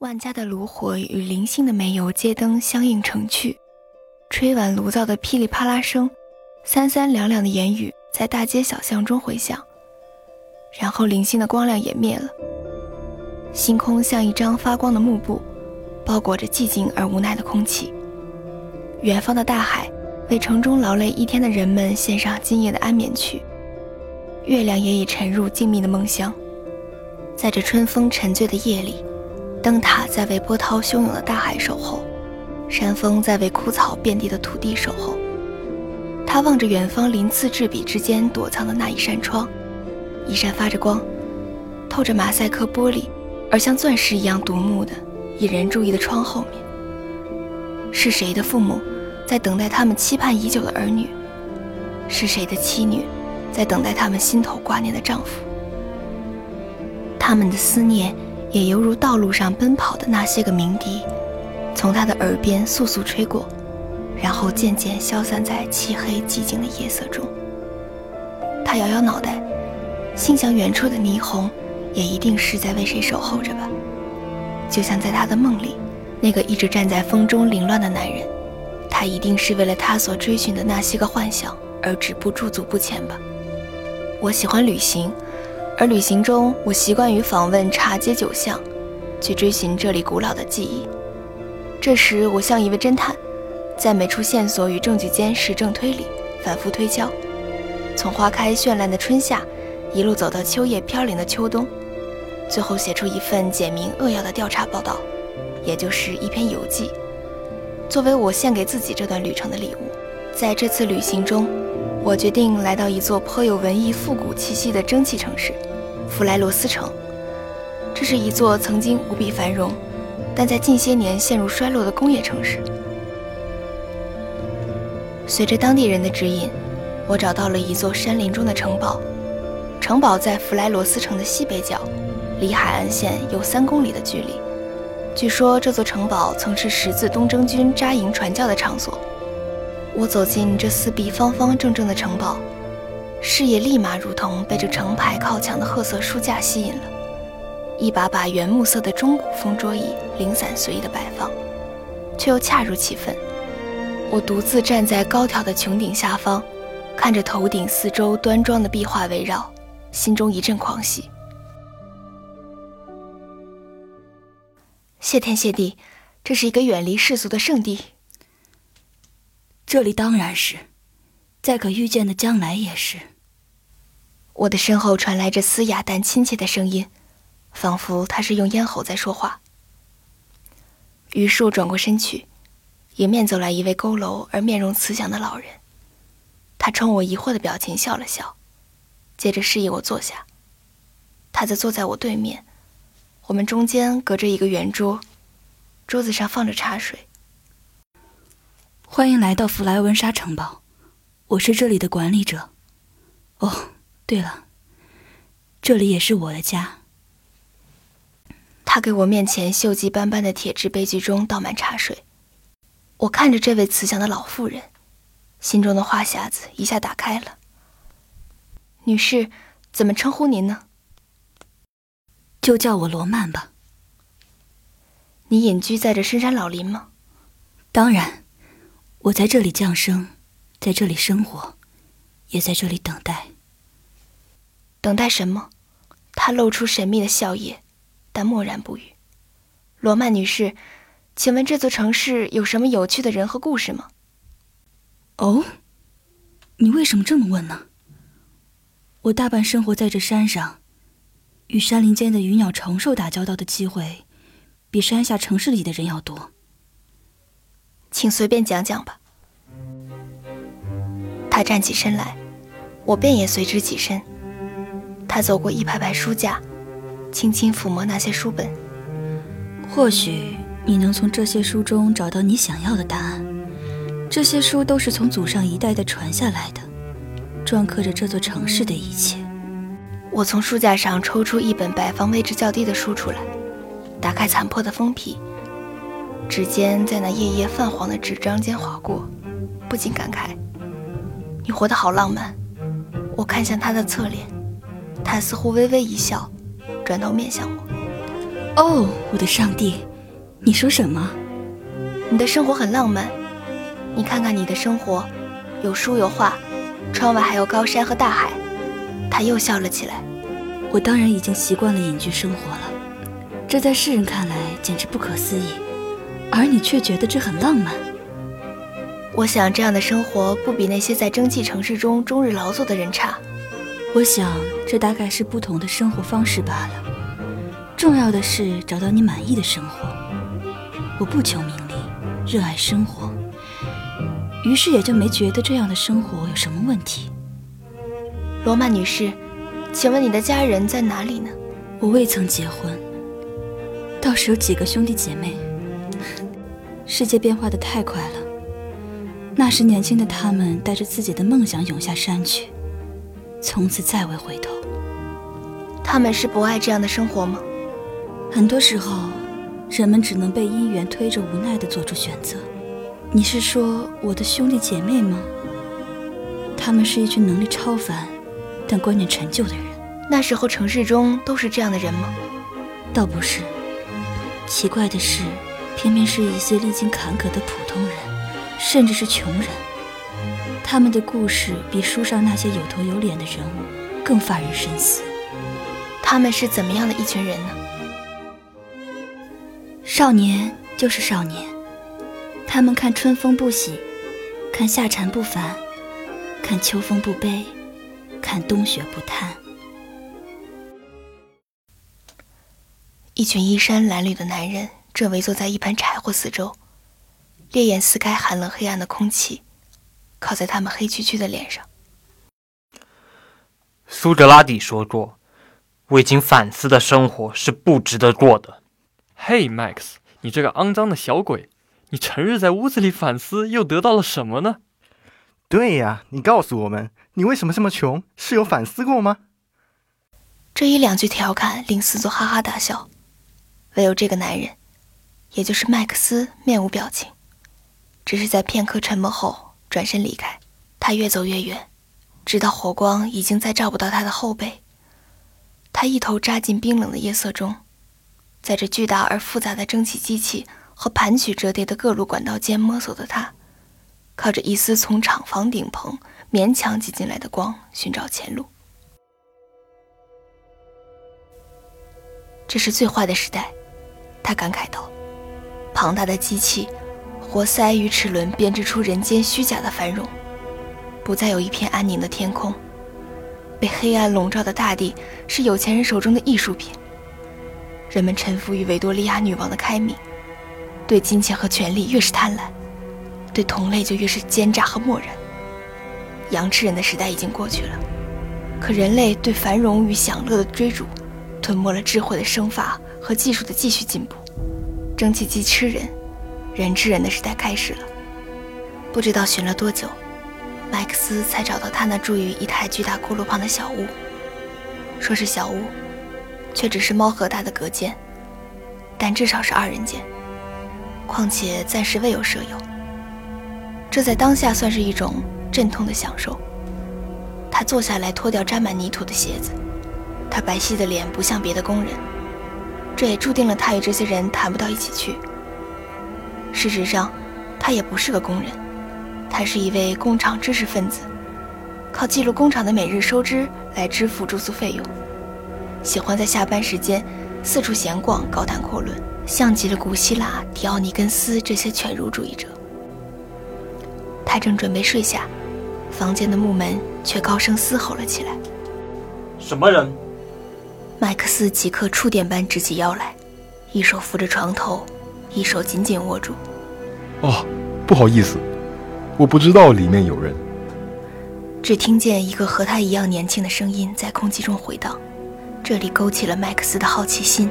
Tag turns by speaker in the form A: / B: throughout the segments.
A: 万家的炉火与零星的煤油街灯相映成趣，吹碗炉灶的噼里啪啦声，三三两两的言语在大街小巷中回响。然后零星的光亮也灭了，星空像一张发光的幕布，包裹着寂静而无奈的空气。远方的大海为城中劳累一天的人们献上今夜的安眠曲。月亮也已沉入静谧的梦乡，在这春风沉醉的夜里，灯塔在为波涛汹涌的大海守候，山峰在为枯草遍地的土地守候。他望着远方鳞次栉比之间躲藏的那一扇窗，一扇发着光、透着马赛克玻璃而像钻石一样夺目的引人注意的窗后面，是谁的父母在等待他们期盼已久的儿女？是谁的妻女？在等待他们心头挂念的丈夫，他们的思念也犹如道路上奔跑的那些个鸣笛，从他的耳边簌簌吹过，然后渐渐消散在漆黑寂静的夜色中。他摇摇脑袋，心想：远处的霓虹也一定是在为谁守候着吧？就像在他的梦里，那个一直站在风中凌乱的男人，他一定是为了他所追寻的那些个幻想而止步驻足不前吧？我喜欢旅行，而旅行中，我习惯于访问茶街酒巷，去追寻这里古老的记忆。这时，我像一位侦探，在每处线索与证据间实证推理，反复推敲，从花开绚烂的春夏，一路走到秋叶飘零的秋冬，最后写出一份简明扼要的调查报道，也就是一篇游记，作为我献给自己这段旅程的礼物。在这次旅行中。我决定来到一座颇有文艺复古气息的蒸汽城市——弗莱罗斯城。这是一座曾经无比繁荣，但在近些年陷入衰落的工业城市。随着当地人的指引，我找到了一座山林中的城堡。城堡在弗莱罗斯城的西北角，离海岸线有三公里的距离。据说这座城堡曾是十字东征军扎营传教的场所。我走进这四壁方方正正的城堡，视野立马如同被这成排靠墙的褐色书架吸引了。一把把原木色的中古风桌椅零散随意的摆放，却又恰如其分。我独自站在高挑的穹顶下方，看着头顶四周端庄的壁画围绕，心中一阵狂喜。谢天谢地，这是一个远离世俗的圣地。
B: 这里当然是，在可预见的将来也是。
A: 我的身后传来着嘶哑但亲切的声音，仿佛他是用咽喉在说话。于是我转过身去，迎面走来一位佝偻而面容慈祥的老人。他冲我疑惑的表情笑了笑，接着示意我坐下。他则坐在我对面，我们中间隔着一个圆桌，桌子上放着茶水。
B: 欢迎来到弗莱文莎城堡，我是这里的管理者。哦，对了，这里也是我的家。
A: 他给我面前锈迹斑斑的铁质杯具中倒满茶水，我看着这位慈祥的老妇人，心中的话匣子一下打开了。女士，怎么称呼您呢？
B: 就叫我罗曼吧。
A: 你隐居在这深山老林吗？
B: 当然。我在这里降生，在这里生活，也在这里等待。
A: 等待什么？他露出神秘的笑靥，但默然不语。罗曼女士，请问这座城市有什么有趣的人和故事吗？
B: 哦，你为什么这么问呢？我大半生活在这山上，与山林间的鱼鸟虫兽打交道的机会，比山下城市里的人要多。
A: 请随便讲讲吧。他站起身来，我便也随之起身。他走过一排排书架，轻轻抚摸那些书本。
B: 或许你能从这些书中找到你想要的答案。这些书都是从祖上一代代传下来的，篆刻着这座城市的一切。
A: 我从书架上抽出一本摆放位置较低的书出来，打开残破的封皮。指尖在那页页泛黄的纸张间划过，不禁感慨：“你活得好浪漫。”我看向他的侧脸，他似乎微微一笑，转头面向我：“
B: 哦，我的上帝，你说什么？
A: 你的生活很浪漫。你看看你的生活，有书有画，窗外还有高山和大海。他又笑了起来。
B: 我当然已经习惯了隐居生活了，这在世人看来简直不可思议，而你却觉得这很浪漫。
A: 我想这样的生活不比那些在蒸汽城市中终日劳作的人差。
B: 我想这大概是不同的生活方式罢了。重要的是找到你满意的生活。我不求名利，热爱生活，于是也就没觉得这样的生活有什么问题。
A: 罗曼女士，请问你的家人在哪里呢？
B: 我未曾结婚，倒是有几个兄弟姐妹。世界变化的太快了。那时年轻的他们带着自己的梦想涌下山去，从此再未回头。
A: 他们是不爱这样的生活吗？
B: 很多时候，人们只能被姻缘推着，无奈地做出选择。你是说我的兄弟姐妹吗？他们是一群能力超凡，但观念陈旧的人。
A: 那时候城市中都是这样的人吗？
B: 倒不是。奇怪的是，偏偏是一些历经坎坷的普通人。甚至是穷人，他们的故事比书上那些有头有脸的人物更发人深思。
A: 他们是怎么样的一群人呢？
B: 少年就是少年，他们看春风不喜，看夏蝉不烦，看秋风不悲，看冬雪不叹。
A: 一群衣衫褴褛的男人正围坐在一盘柴火四周。烈焰撕开寒冷黑暗的空气，靠在他们黑黢黢的脸上。
C: 苏格拉底说过：“未经反思的生活是不值得过的。”
D: 嘿，Max，你这个肮脏的小鬼！你成日在屋子里反思，又得到了什么呢？
E: 对呀，你告诉我们，你为什么这么穷？是有反思过吗？
A: 这一两句调侃令四座哈哈大笑，唯有这个男人，也就是麦克斯，面无表情。只是在片刻沉默后转身离开，他越走越远，直到火光已经再照不到他的后背。一头扎进冰冷的夜色中，在这巨大而复杂的蒸汽机器和盘曲折叠的各路管道间摸索的他，靠着一丝从厂房顶棚勉强挤进来的光寻找前路。这是最坏的时代，他感慨道：“庞大的机器。”活塞与齿轮编织出人间虚假的繁荣，不再有一片安宁的天空，被黑暗笼罩的大地是有钱人手中的艺术品。人们臣服于维多利亚女王的开明，对金钱和权力越是贪婪，对同类就越是奸诈和漠然。羊吃人的时代已经过去了，可人类对繁荣与享乐的追逐，吞没了智慧的生发和技术的继续进步。蒸汽机吃人。人吃人的时代开始了。不知道寻了多久，麦克斯才找到他那住于一台巨大锅炉旁的小屋。说是小屋，却只是猫和大的隔间，但至少是二人间。况且暂时未有舍友，这在当下算是一种阵痛的享受。他坐下来，脱掉沾满泥土的鞋子。他白皙的脸不像别的工人，这也注定了他与这些人谈不到一起去。事实上，他也不是个工人，他是一位工厂知识分子，靠记录工厂的每日收支来支付住宿费用。喜欢在下班时间四处闲逛、高谈阔论，像极了古希腊狄奥尼根斯这些犬儒主义者。他正准备睡下，房间的木门却高声嘶吼了起来：“
C: 什么人？”
A: 麦克斯即刻触电般直起腰来，一手扶着床头。一手紧紧握住。
F: 哦，不好意思，我不知道里面有人。
A: 只听见一个和他一样年轻的声音在空气中回荡，这里勾起了麦克斯的好奇心。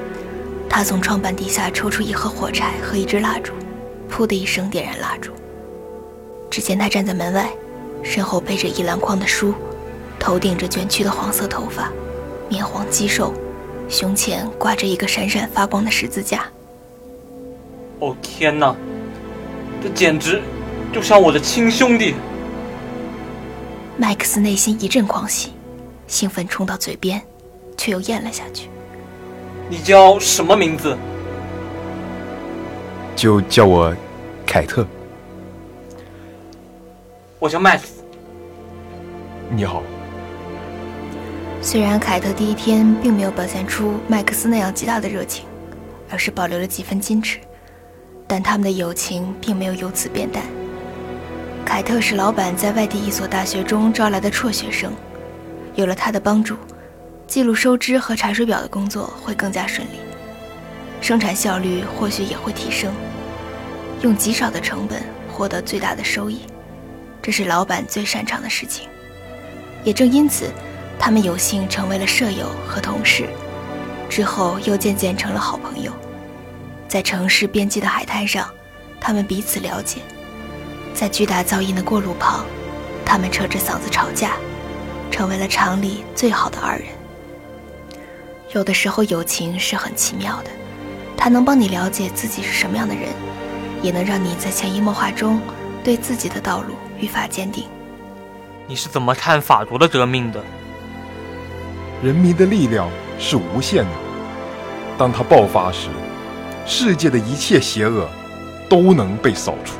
A: 他从窗板底下抽出一盒火柴和一支蜡烛，噗的一声点燃蜡烛。只见他站在门外，身后背着一篮筐的书，头顶着卷曲的黄色头发，面黄肌瘦，胸前挂着一个闪闪发光的十字架。
C: 哦天哪，这简直就像我的亲兄弟！
A: 麦克斯内心一阵狂喜，兴奋冲到嘴边，却又咽了下去。
C: 你叫什么名字？
F: 就叫我凯特。
C: 我叫麦克。
F: 你好。
A: 虽然凯特第一天并没有表现出麦克斯那样极大的热情，而是保留了几分矜持，但他们的友情并没有由此变淡。凯特是老板在外地一所大学中招来的辍学生，有了他的帮助，记录收支和查水表的工作会更加顺利，生产效率或许也会提升，用极少的成本获得最大的收益，这是老板最擅长的事情。也正因此，他们有幸成为了舍友和同事，之后又渐渐成了好朋友。在城市边际的海滩上，他们彼此了解。在巨大噪音的过路旁，他们扯着嗓子吵架，成为了厂里最好的二人。有的时候，友情是很奇妙的，它能帮你了解自己是什么样的人，也能让你在潜移默化中对自己的道路愈发坚定。
C: 你是怎么看法国的革命的？
F: 人民的力量是无限的，当它爆发时，世界的一切邪恶都能被扫除。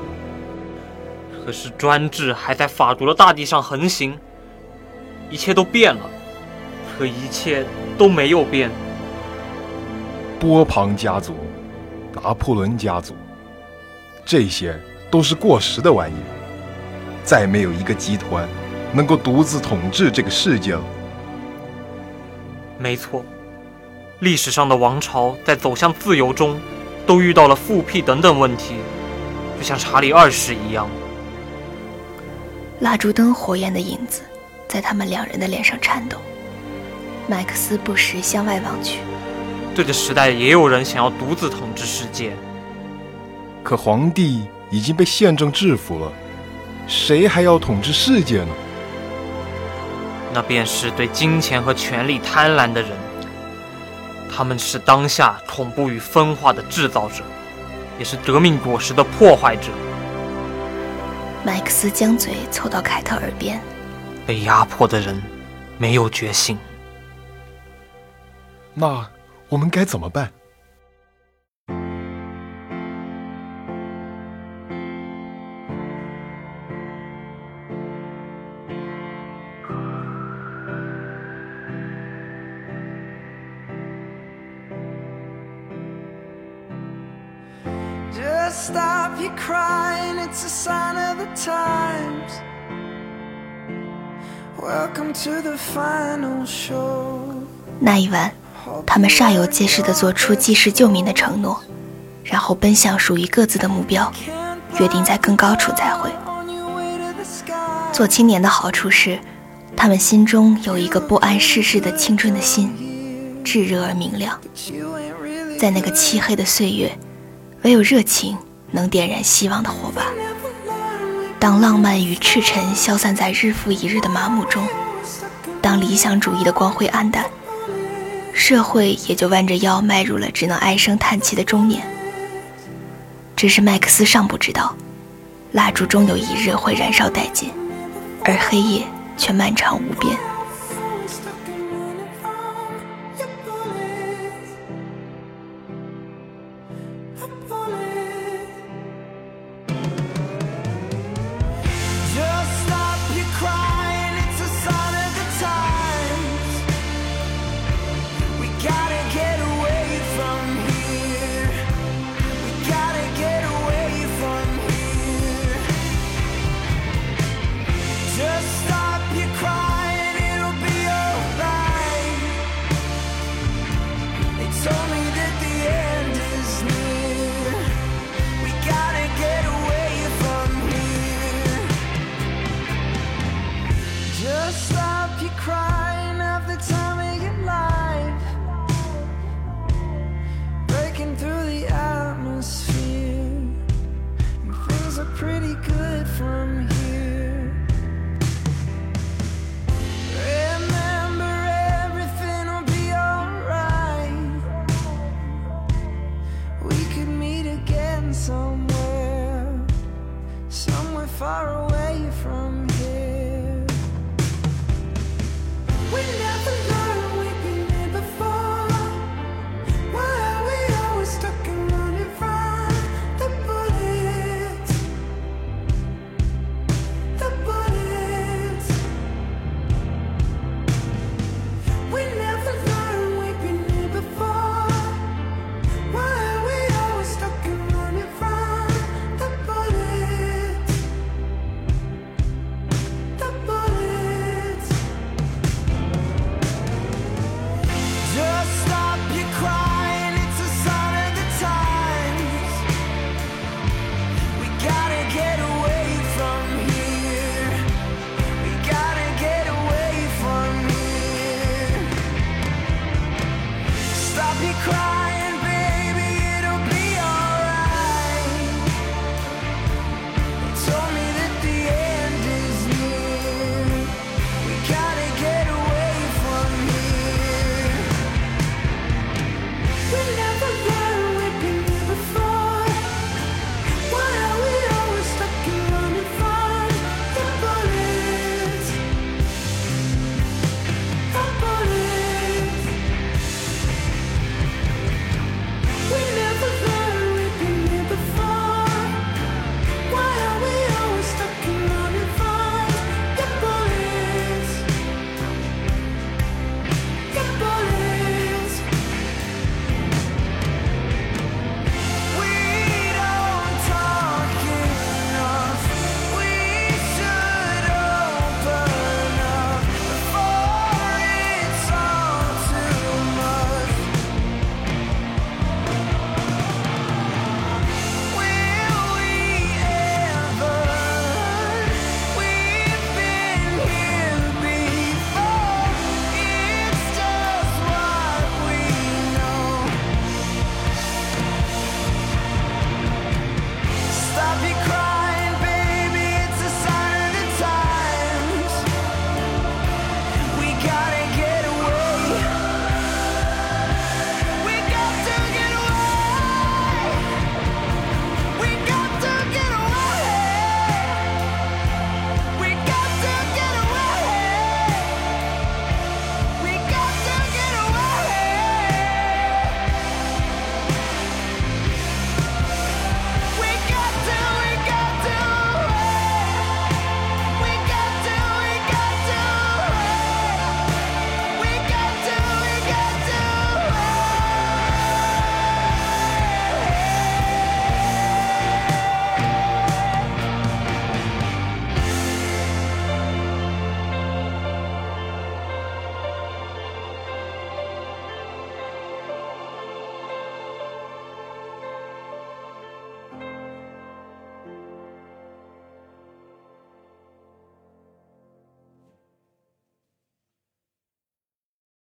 C: 可是专制还在法国的大地上横行，一切都变了，可一切都没有变。
F: 波旁家族、拿破仑家族，这些都是过时的玩意，再没有一个集团能够独自统治这个世界了。
C: 没错，历史上的王朝在走向自由中，都遇到了复辟等等问题，就像查理二世一样。
A: 蜡烛灯火焰的影子，在他们两人的脸上颤动。麦克斯不时向外望去。
C: 这个时代也有人想要独自统治世界，
F: 可皇帝已经被宪政制服了，谁还要统治世界呢？
C: 那便是对金钱和权力贪婪的人。他们是当下恐怖与分化的制造者，也是革命果实的破坏者。
A: 麦克斯将嘴凑到凯特耳边，
C: 被压迫的人没有觉醒。
F: 那我们该怎么办
A: ？stop your crying, it's a sign of the times. Welcome to the final show. 那一晚，他们煞有介事地做出济世救民的承诺，然后奔向属于各自的目标，约定在更高处再会。做青年的好处是，他们心中有一个不谙世事的青春的心，炙热而明亮。在那个漆黑的岁月。唯有热情能点燃希望的火把。当浪漫与赤诚消散在日复一日的麻木中，当理想主义的光辉黯淡，社会也就弯着腰迈入了只能唉声叹气的中年。只是麦克斯尚不知道，蜡烛终有一日会燃烧殆尽，而黑夜却漫长无边。sola far away